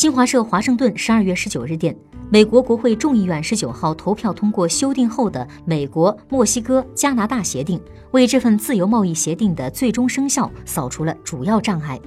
新华社华盛顿十二月十九日电美国国会众议院十九号投票通过修订后的美国墨西哥加拿大协定为这份自由贸易协定的最终生效扫除了主要障碍。